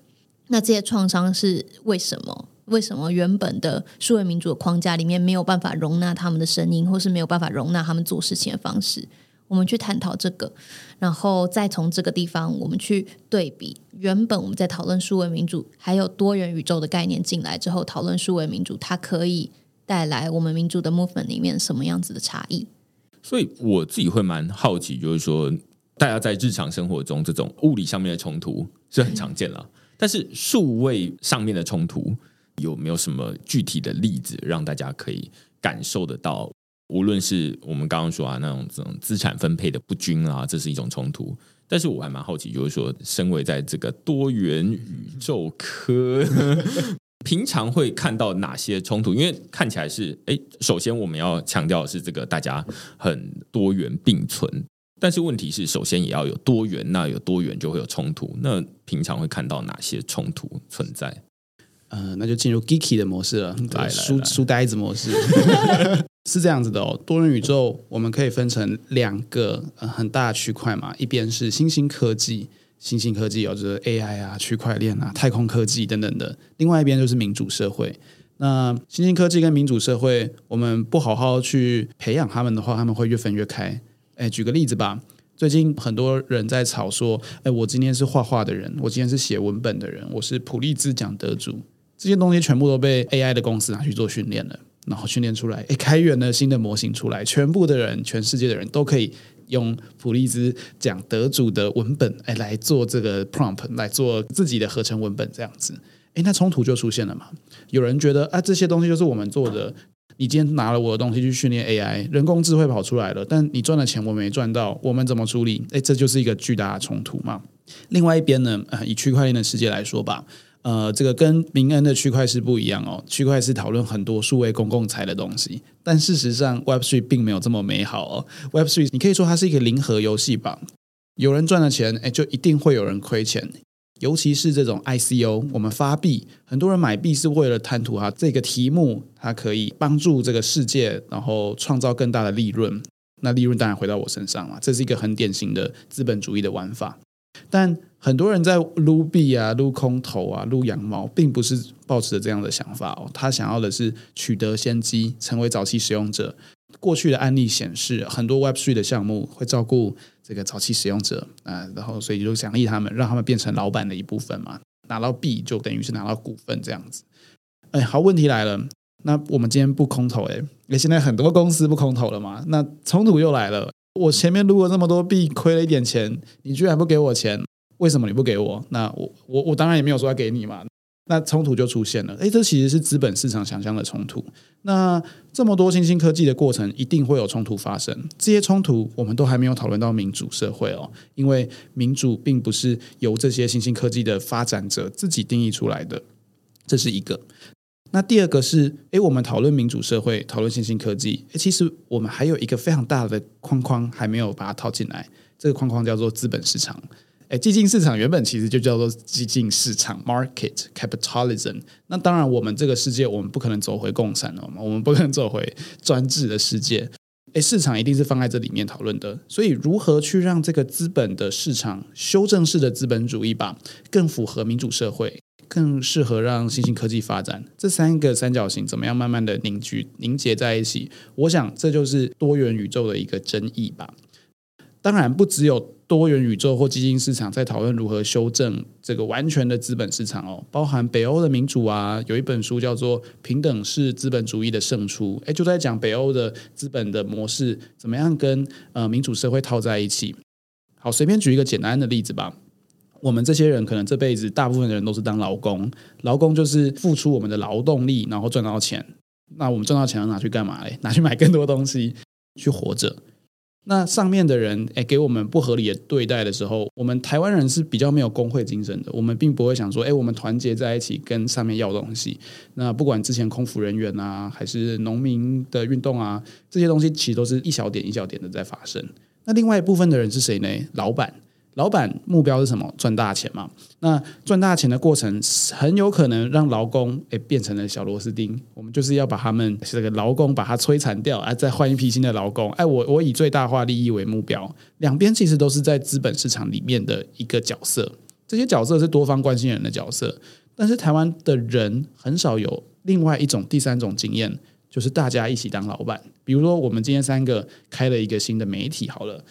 C: 那这些创伤是为什么？为什么原本的数位民主的框架里面没有办法容纳他们的声音，或是没有办法容纳他们做事情的方式？我们去探讨这个，然后再从这个地方我们去对比原本我们在讨论数位民主，还有多元宇宙的概念进来之后，讨论数位民主，它可以带来我们民主的 movement 里面什么样子的差异？
A: 所以我自己会蛮好奇，就是说，大家在日常生活中这种物理上面的冲突是很常见了，但是数位上面的冲突有没有什么具体的例子，让大家可以感受得到？无论是我们刚刚说啊，那种这种资产分配的不均啊，这是一种冲突。但是我还蛮好奇，就是说，身为在这个多元宇宙科，平常会看到哪些冲突？因为看起来是，哎，首先我们要强调的是这个大家很多元并存，但是问题是，首先也要有多元，那有多元就会有冲突。那平常会看到哪些冲突存在？
B: 呃，那就进入 geeky 的模式了，
A: 来来
B: 书
A: 来
B: 书呆子模式。是这样子的哦，多元宇宙我们可以分成两个、呃、很大的区块嘛，一边是新兴科技，新兴科技有就是 AI 啊、区块链啊、太空科技等等的；另外一边就是民主社会。那新兴科技跟民主社会，我们不好好去培养他们的话，他们会越分越开。哎，举个例子吧，最近很多人在吵说，哎，我今天是画画的人，我今天是写文本的人，我是普利兹奖得主，这些东西全部都被 AI 的公司拿去做训练了。然后训练出来，诶，开源了新的模型出来，全部的人，全世界的人都可以用普利兹奖得主的文本，哎，来做这个 prompt，来做自己的合成文本，这样子，诶，那冲突就出现了嘛？有人觉得啊，这些东西就是我们做的，你今天拿了我的东西去训练 AI，人工智慧跑出来了，但你赚的钱我没赚到，我们怎么处理？诶，这就是一个巨大的冲突嘛。另外一边呢，呃，以区块链的世界来说吧。呃，这个跟明恩的区块是不一样哦。区块是讨论很多数位公共财的东西，但事实上 Web Three 并没有这么美好哦。Web Three 你可以说它是一个零和游戏吧，有人赚了钱，哎，就一定会有人亏钱。尤其是这种 ICO，我们发币，很多人买币是为了贪图它这个题目，它可以帮助这个世界，然后创造更大的利润。那利润当然回到我身上嘛，这是一个很典型的资本主义的玩法。但很多人在撸币啊、撸空头啊、撸羊毛，并不是抱持着这样的想法哦。他想要的是取得先机，成为早期使用者。过去的案例显示，很多 Web Three 的项目会照顾这个早期使用者啊，然后所以就奖励他们，让他们变成老板的一部分嘛。拿到币就等于是拿到股份这样子。哎，好，问题来了。那我们今天不空投，哎，那现在很多公司不空投了嘛？那冲突又来了。我前面撸了那么多币，亏了一点钱，你居然不给我钱，为什么你不给我？那我我我当然也没有说要给你嘛。那冲突就出现了。哎，这其实是资本市场想象的冲突。那这么多新兴科技的过程，一定会有冲突发生。这些冲突我们都还没有讨论到民主社会哦，因为民主并不是由这些新兴科技的发展者自己定义出来的，这是一个。那第二个是，诶，我们讨论民主社会，讨论新兴科技，诶，其实我们还有一个非常大的框框还没有把它套进来，这个框框叫做资本市场。诶，激进市场原本其实就叫做激进市场 （market capitalism）。那当然，我们这个世界我们不可能走回共产了嘛，我们不可能走回专制的世界。诶，市场一定是放在这里面讨论的。所以，如何去让这个资本的市场修正式的资本主义吧，更符合民主社会？更适合让新兴科技发展，这三个三角形怎么样慢慢的凝聚凝结在一起？我想这就是多元宇宙的一个争议吧。当然，不只有多元宇宙或基金市场在讨论如何修正这个完全的资本市场哦，包含北欧的民主啊，有一本书叫做《平等是资本主义的胜出》，诶，就在讲北欧的资本的模式怎么样跟呃民主社会套在一起。好，随便举一个简单的例子吧。我们这些人可能这辈子大部分的人都是当劳工，劳工就是付出我们的劳动力，然后赚到钱。那我们赚到钱要拿去干嘛嘞？拿去买更多东西去活着。那上面的人诶给我们不合理的对待的时候，我们台湾人是比较没有工会精神的，我们并不会想说，诶，我们团结在一起跟上面要东西。那不管之前空服人员啊，还是农民的运动啊，这些东西其实都是一小点一小点的在发生。那另外一部分的人是谁呢？老板。老板目标是什么？赚大钱嘛。那赚大钱的过程很有可能让劳工诶变成了小螺丝钉。我们就是要把他们这个劳工把它摧残掉，哎，再换一批新的劳工。哎，我我以最大化利益为目标。两边其实都是在资本市场里面的一个角色。这些角色是多方关心人的角色，但是台湾的人很少有另外一种第三种经验，就是大家一起当老板。比如说，我们今天三个开了一个新的媒体，好了。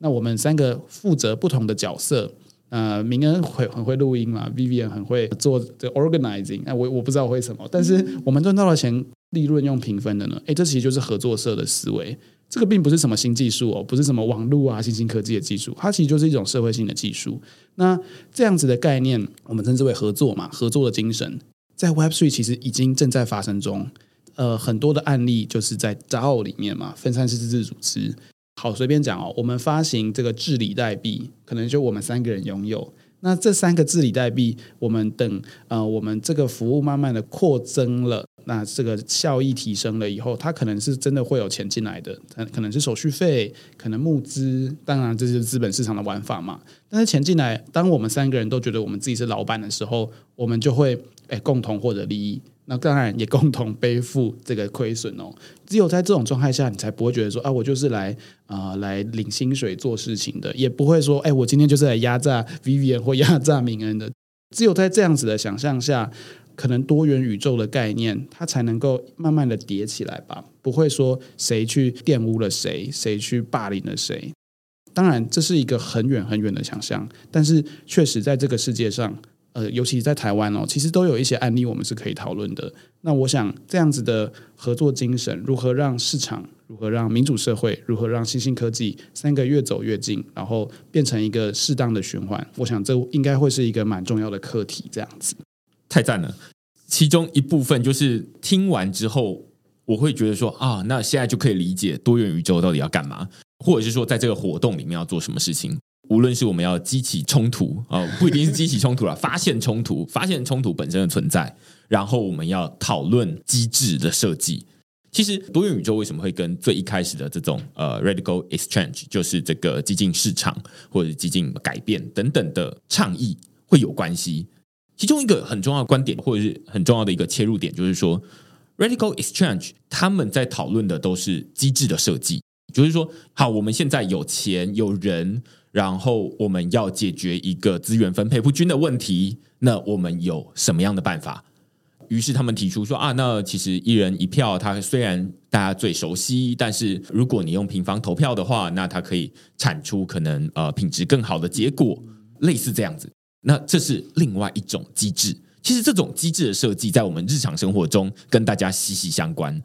B: 那我们三个负责不同的角色，呃，明恩会很会录音嘛，Vivian 很会做这 organizing，那我我不知道会什么，但是我们赚到了钱，利润用平分的呢？诶，这其实就是合作社的思维，这个并不是什么新技术哦，不是什么网络啊、新兴科技的技术，它其实就是一种社会性的技术。那这样子的概念，我们称之为合作嘛，合作的精神，在 Web Three 其实已经正在发生中，呃，很多的案例就是在 DAO 里面嘛，分散式自治组织。好，随便讲哦。我们发行这个治理代币，可能就我们三个人拥有。那这三个治理代币，我们等呃，我们这个服务慢慢的扩增了，那这个效益提升了以后，它可能是真的会有钱进来的。可可能是手续费，可能募资，当然这是资本市场的玩法嘛。但是钱进来，当我们三个人都觉得我们自己是老板的时候，我们就会哎共同获得利益。那当然也共同背负这个亏损哦。只有在这种状态下，你才不会觉得说啊，我就是来啊来领薪水做事情的，也不会说哎，我今天就是来压榨 Vivian 或 压榨明恩的。只有在这样子的想象下，可能多元宇宙的概念，它才能够慢慢的叠起来吧。不会说谁去玷污了谁，谁去霸凌了谁。当然，这是一个很远很远的想象，但是确实在这个世界上。呃，尤其在台湾哦，其实都有一些案例，我们是可以讨论的。那我想，这样子的合作精神，如何让市场，如何让民主社会，如何让新兴科技三个越走越近，然后变成一个适当的循环，我想这应该会是一个蛮重要的课题。这样子，
A: 太赞了。其中一部分就是听完之后，我会觉得说啊，那现在就可以理解多元宇宙到底要干嘛，或者是说，在这个活动里面要做什么事情。无论是我们要激起冲突啊，不一定是激起冲突了，发现冲突，发现冲突本身的存在，然后我们要讨论机制的设计。其实多元宇宙为什么会跟最一开始的这种呃 radical exchange，就是这个激进市场或者激进改变等等的倡议会有关系？其中一个很重要的观点，或者是很重要的一个切入点，就是说 radical exchange 他们在讨论的都是机制的设计，就是说，好，我们现在有钱有人。然后我们要解决一个资源分配不均的问题，那我们有什么样的办法？于是他们提出说啊，那其实一人一票，它虽然大家最熟悉，但是如果你用平方投票的话，那它可以产出可能呃品质更好的结果，类似这样子。那这是另外一种机制。其实这种机制的设计，在我们日常生活中跟大家息息相关。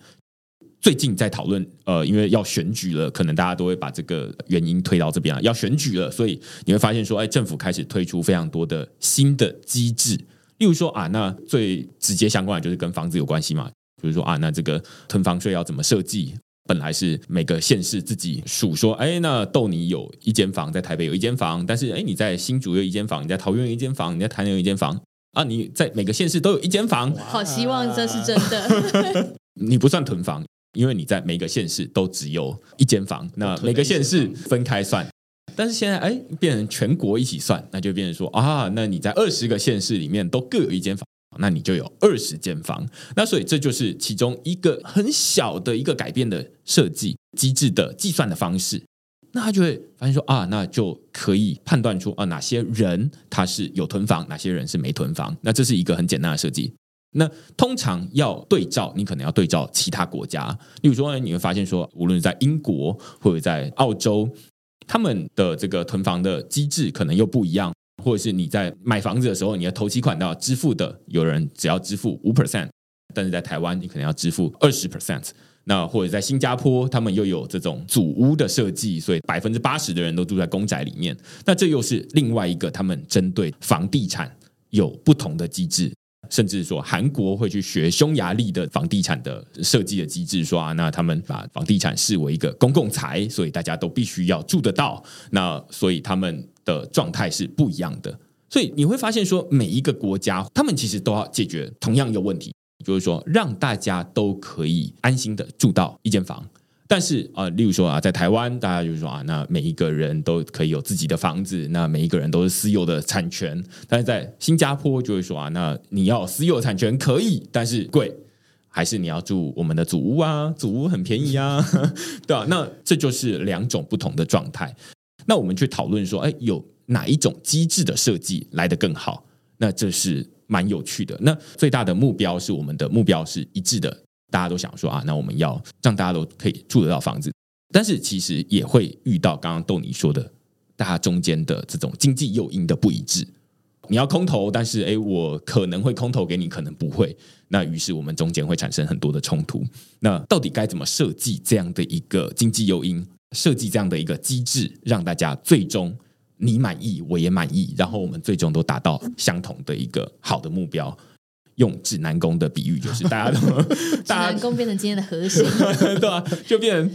A: 最近在讨论，呃，因为要选举了，可能大家都会把这个原因推到这边啊。要选举了，所以你会发现说，哎，政府开始推出非常多的新的机制。例如说啊，那最直接相关的就是跟房子有关系嘛。比如说啊，那这个囤房税要怎么设计？本来是每个县市自己数说，哎，那逗你有一间房，在台北有一间房，但是哎，你在新竹有一间房，你在桃园有一间房，你在台南有一间房 啊，你在每个县市都有一间房。
C: 好希望这是真的。
A: 你不算囤房，因为你在每个县市都只有一间房，那每个县市分开算。但是现在，哎，变成全国一起算，那就变成说啊，那你在二十个县市里面都各有一间房，那你就有二十间房。那所以这就是其中一个很小的一个改变的设计机制的计算的方式。那他就会发现说啊，那就可以判断出啊哪些人他是有囤房，哪些人是没囤房。那这是一个很简单的设计。那通常要对照，你可能要对照其他国家，例如说你会发现说，无论在英国或者在澳洲。他们的这个囤房的机制可能又不一样，或者是你在买房子的时候，你的头期款都要支付的，有人只要支付五 percent，但是在台湾你可能要支付二十 percent。那或者在新加坡，他们又有这种祖屋的设计，所以百分之八十的人都住在公宅里面。那这又是另外一个他们针对房地产有不同的机制。甚至说，韩国会去学匈牙利的房地产的设计的机制，说啊，那他们把房地产视为一个公共财，所以大家都必须要住得到。那所以他们的状态是不一样的。所以你会发现，说每一个国家，他们其实都要解决同样一个问题，就是说让大家都可以安心的住到一间房。但是啊，例如说啊，在台湾，大家就是说啊，那每一个人都可以有自己的房子，那每一个人都是私有的产权。但是在新加坡就会说啊，那你要私有产权可以，但是贵，还是你要住我们的祖屋啊？祖屋很便宜啊，对吧？那这就是两种不同的状态。那我们去讨论说，哎，有哪一种机制的设计来得更好？那这是蛮有趣的。那最大的目标是我们的目标是一致的。大家都想说啊，那我们要让大家都可以住得到房子，但是其实也会遇到刚刚豆你说的，大家中间的这种经济诱因的不一致。你要空投，但是诶，我可能会空投给你，可能不会。那于是我们中间会产生很多的冲突。那到底该怎么设计这样的一个经济诱因，设计这样的一个机制，让大家最终你满意，我也满意，然后我们最终都达到相同的一个好的目标？用指南宫的比喻，就是大家都
C: 指南宫变成今天的核心，
A: 对吧？就变成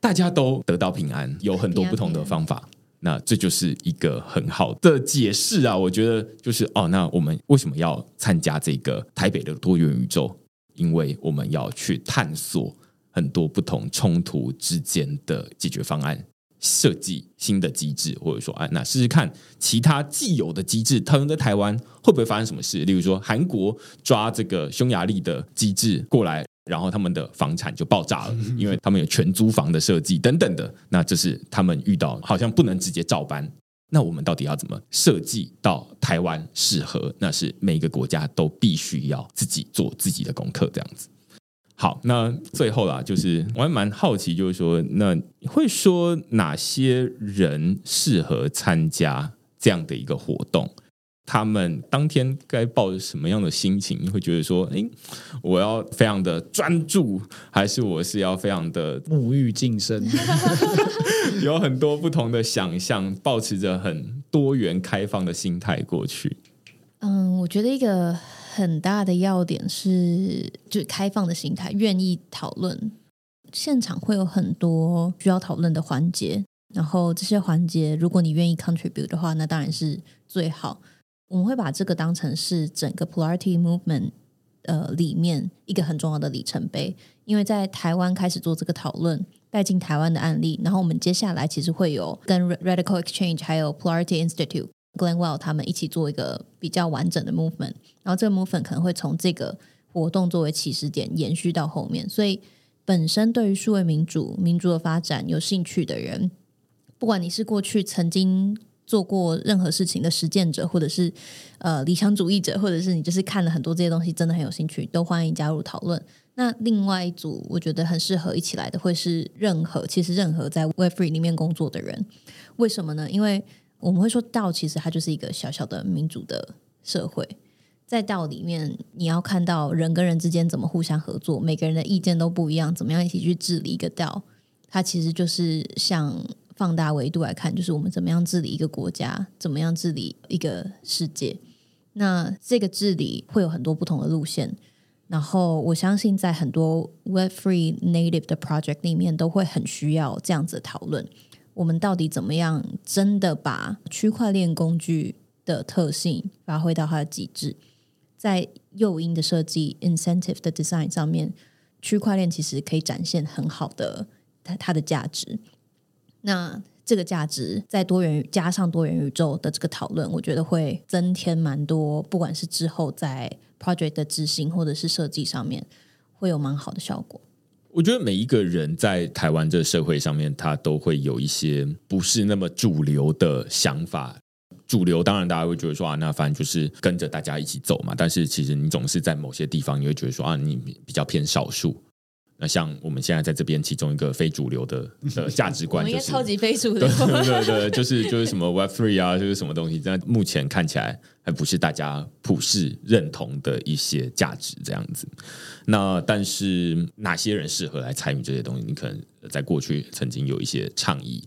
A: 大家都得到平安，有很多不同的方法。那这就是一个很好的解释啊！我觉得就是哦，那我们为什么要参加这个台北的多元宇宙？因为我们要去探索很多不同冲突之间的解决方案。设计新的机制，或者说，啊，那试试看其他既有的机制套用在台湾会不会发生什么事？例如说，韩国抓这个匈牙利的机制过来，然后他们的房产就爆炸了，因为他们有全租房的设计等等的。那这是他们遇到好像不能直接照搬。那我们到底要怎么设计到台湾适合？那是每个国家都必须要自己做自己的功课，这样子。好，那最后啦，就是我还蛮好奇，就是说，那会说哪些人适合参加这样的一个活动？他们当天该抱着什么样的心情？会觉得说，哎，我要非常的专注，还是我是要非常的
B: 沐浴净身？
A: 有很多不同的想象，保持着很多元开放的心态过去。
C: 嗯，我觉得一个。很大的要点是，就是开放的心态，愿意讨论。现场会有很多需要讨论的环节，然后这些环节，如果你愿意 contribute 的话，那当然是最好。我们会把这个当成是整个 polarity movement 呃里面一个很重要的里程碑，因为在台湾开始做这个讨论，带进台湾的案例，然后我们接下来其实会有跟 radical exchange 还有 polarity institute。Glenwell 他们一起做一个比较完整的 movement，然后这个 movement 可能会从这个活动作为起始点延续到后面。所以，本身对于数位民主、民主的发展有兴趣的人，不管你是过去曾经做过任何事情的实践者，或者是呃理想主义者，或者是你就是看了很多这些东西，真的很有兴趣，都欢迎加入讨论。那另外一组我觉得很适合一起来的，会是任何其实任何在 Web Three 里面工作的人。为什么呢？因为我们会说道，其实它就是一个小小的民主的社会。在道里面，你要看到人跟人之间怎么互相合作，每个人的意见都不一样，怎么样一起去治理一个道？它其实就是像放大维度来看，就是我们怎么样治理一个国家，怎么样治理一个世界。那这个治理会有很多不同的路线，然后我相信在很多 Web Free Native 的 project 里面，都会很需要这样子讨论。我们到底怎么样真的把区块链工具的特性发挥到它的极致？在诱因的设计 （incentive 的 design） 上面，区块链其实可以展现很好的它它的价值。那这个价值在多元加上多元宇宙的这个讨论，我觉得会增添蛮多，不管是之后在 project 的执行或者是设计上面，会有蛮好的效果。
A: 我觉得每一个人在台湾这个社会上面，他都会有一些不是那么主流的想法。主流当然大家会觉得说啊，那反正就是跟着大家一起走嘛。但是其实你总是在某些地方，你会觉得说啊，你比较偏少数。那像我们现在在这边，其中一个非主流的 的价值观，就是
C: 超级非主流，
A: 对 对对，就是就是什么 Web Three 啊，就是什么东西，但目前看起来还不是大家普世认同的一些价值这样子。那但是哪些人适合来参与这些东西？你可能在过去曾经有一些倡议。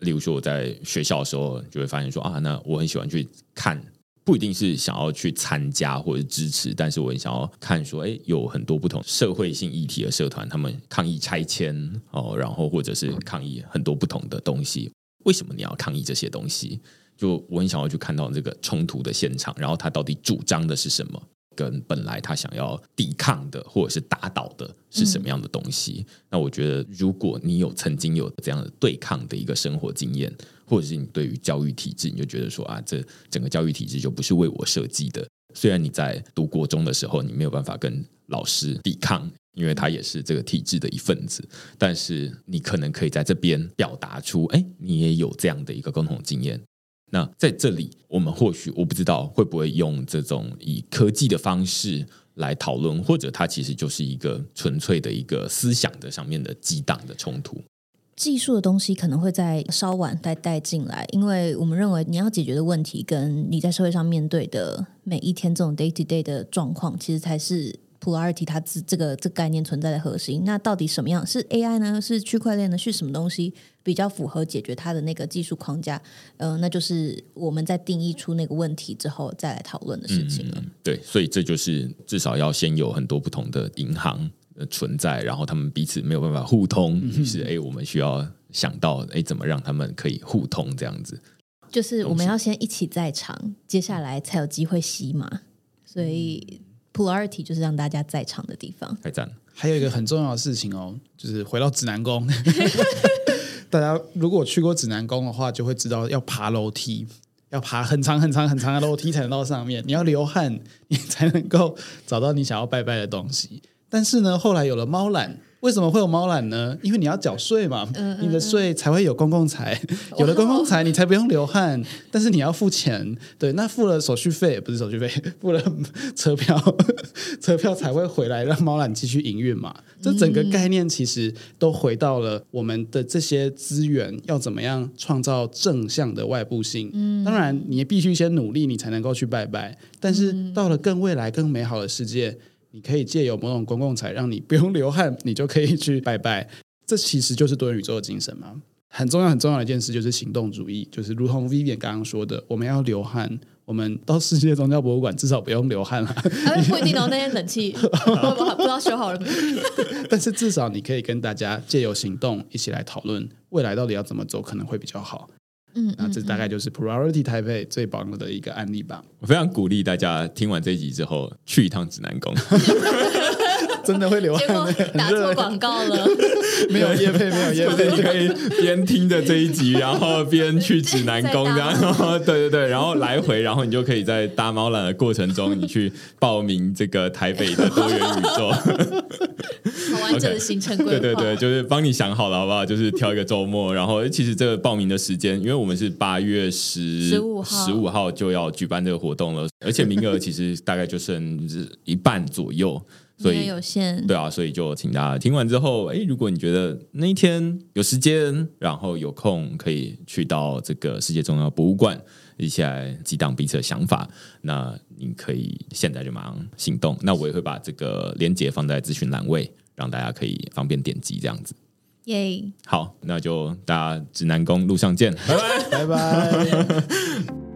A: 例如说，我在学校的时候就会发现说啊，那我很喜欢去看，不一定是想要去参加或者支持，但是我很想要看说，哎，有很多不同社会性议题的社团，他们抗议拆迁哦，然后或者是抗议很多不同的东西。为什么你要抗议这些东西？就我很想要去看到这个冲突的现场，然后他到底主张的是什么？跟本来他想要抵抗的或者是打倒的是什么样的东西？那我觉得，如果你有曾经有这样的对抗的一个生活经验，或者是你对于教育体制，你就觉得说啊，这整个教育体制就不是为我设计的。虽然你在读国中的时候，你没有办法跟老师抵抗，因为他也是这个体制的一份子，但是你可能可以在这边表达出，哎，你也有这样的一个共同经验。那在这里，我们或许我不知道会不会用这种以科技的方式来讨论，或者它其实就是一个纯粹的一个思想的上面的激荡的冲突。
C: 技术的东西可能会在稍晚再带进来，因为我们认为你要解决的问题跟你在社会上面对的每一天这种 day to day 的状况，其实才是。Polarity 它这这个这概念存在的核心，那到底什么样是 AI 呢？是区块链呢？是什么东西比较符合解决它的那个技术框架？呃，那就是我们在定义出那个问题之后再来讨论的事情了。
A: 对，所以这就是至少要先有很多不同的银行存在，然后他们彼此没有办法互通，于是哎，我们需要想到哎，怎么让他们可以互通？这样子，
C: 就是我们要先一起在场，接下来才有机会吸嘛。所以。Polarity 就是让大家在场的地方。
A: 太赞了！
B: 还有一个很重要的事情哦，就是回到指南宫。大家如果去过指南宫的话，就会知道要爬楼梯，要爬很长很长很长的楼梯才能到上面。你要流汗，你才能够找到你想要拜拜的东西。但是呢，后来有了猫懒。为什么会有猫懒呢？因为你要缴税嘛，你的税才会有公共财，有了公共财，你才不用流汗。但是你要付钱，对，那付了手续费不是手续费，付了车票，车票才会回来让猫懒继续营运嘛。这整个概念其实都回到了我们的这些资源要怎么样创造正向的外部性。嗯，当然你必须先努力，你才能够去拜拜。但是到了更未来、更美好的世界。你可以借由某种公共财，让你不用流汗，你就可以去拜拜。这其实就是多元宇宙的精神嘛。很重要、很重要的一件事就是行动主义，就是如同 Vivian 刚刚说的，我们要流汗。我们到世界宗教博物馆至少不用流汗了。
C: 不一定哦，那些冷气 不知道修好了没。
B: 但是至少你可以跟大家借由行动一起来讨论未来到底要怎么走，可能会比较好。
C: 嗯，
B: 那这大概就是 Priority Taipei 最棒的一个案例吧。
A: 我非常鼓励大家听完这一集之后去一趟指南宫，
B: 真的会流汗。
C: 打错广告了，
B: 没有叶配，没有叶配，
A: 你可以边听着这一集，然后边去指南宫，这样。对对对，然后来回，然后你就可以在搭猫缆的过程中，你去报名这个台北的多元宇宙。
C: 好完整的行程规划。
A: 对对对，就是帮你想好了，好不好？就是挑一个周末，然后其实这个报名的时间，因为我们是八月十
C: 15号
A: 十五号就要举办这个活动了，而且名额其实大概就剩一半左右，所以
C: 有限，
A: 对啊，所以就请大家听完之后，哎，如果你觉得那一天有时间，然后有空可以去到这个世界重要博物馆，一起来激荡彼此的想法，那你可以现在就马上行动。那我也会把这个链接放在资讯栏位，让大家可以方便点击这样子。
C: 耶！
A: 好，那就大家指南宫路上见，拜拜。
B: 拜拜。